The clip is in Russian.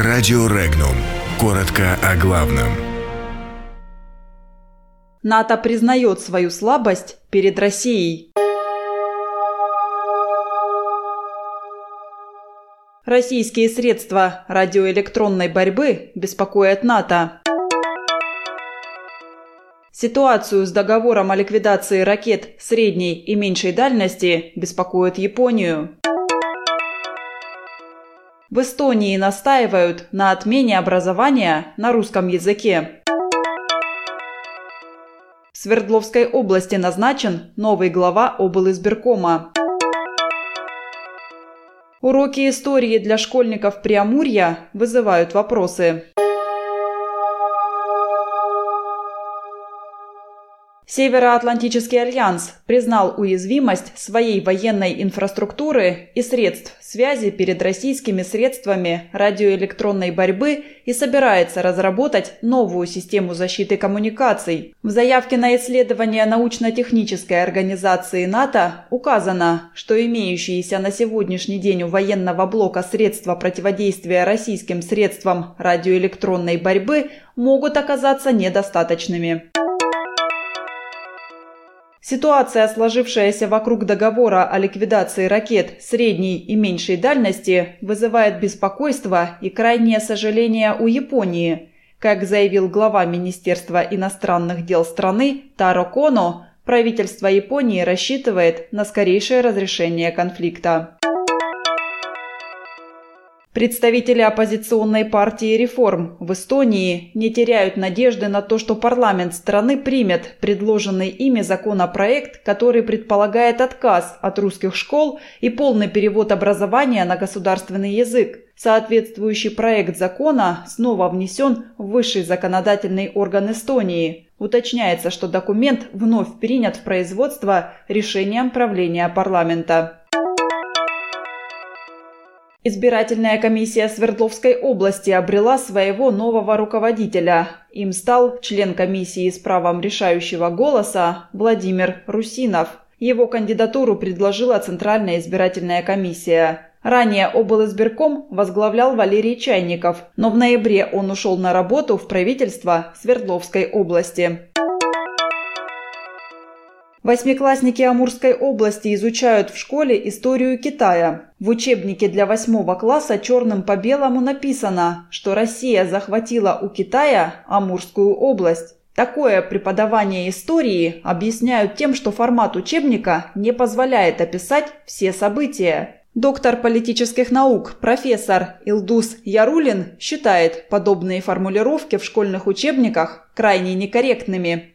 Радио Регнум. Коротко о главном. НАТО признает свою слабость перед Россией. Российские средства радиоэлектронной борьбы беспокоят НАТО. Ситуацию с договором о ликвидации ракет средней и меньшей дальности беспокоит Японию. В Эстонии настаивают на отмене образования на русском языке. В Свердловской области назначен новый глава облизбиркома. Уроки истории для школьников Приамурья вызывают вопросы. Североатлантический альянс признал уязвимость своей военной инфраструктуры и средств связи перед российскими средствами радиоэлектронной борьбы и собирается разработать новую систему защиты коммуникаций. В заявке на исследование научно-технической организации НАТО указано, что имеющиеся на сегодняшний день у военного блока средства противодействия российским средствам радиоэлектронной борьбы могут оказаться недостаточными. Ситуация, сложившаяся вокруг договора о ликвидации ракет средней и меньшей дальности, вызывает беспокойство и крайнее сожаление у Японии. Как заявил глава Министерства иностранных дел страны Таро Коно, правительство Японии рассчитывает на скорейшее разрешение конфликта. Представители оппозиционной партии «Реформ» в Эстонии не теряют надежды на то, что парламент страны примет предложенный ими законопроект, который предполагает отказ от русских школ и полный перевод образования на государственный язык. Соответствующий проект закона снова внесен в высший законодательный орган Эстонии. Уточняется, что документ вновь принят в производство решением правления парламента. Избирательная комиссия Свердловской области обрела своего нового руководителя. Им стал член комиссии с правом решающего голоса Владимир Русинов. Его кандидатуру предложила Центральная избирательная комиссия. Ранее облизбирком возглавлял Валерий Чайников, но в ноябре он ушел на работу в правительство Свердловской области. Восьмиклассники Амурской области изучают в школе историю Китая. В учебнике для восьмого класса черным по белому написано, что Россия захватила у Китая Амурскую область. Такое преподавание истории объясняют тем, что формат учебника не позволяет описать все события. Доктор политических наук, профессор Илдус Ярулин считает подобные формулировки в школьных учебниках крайне некорректными.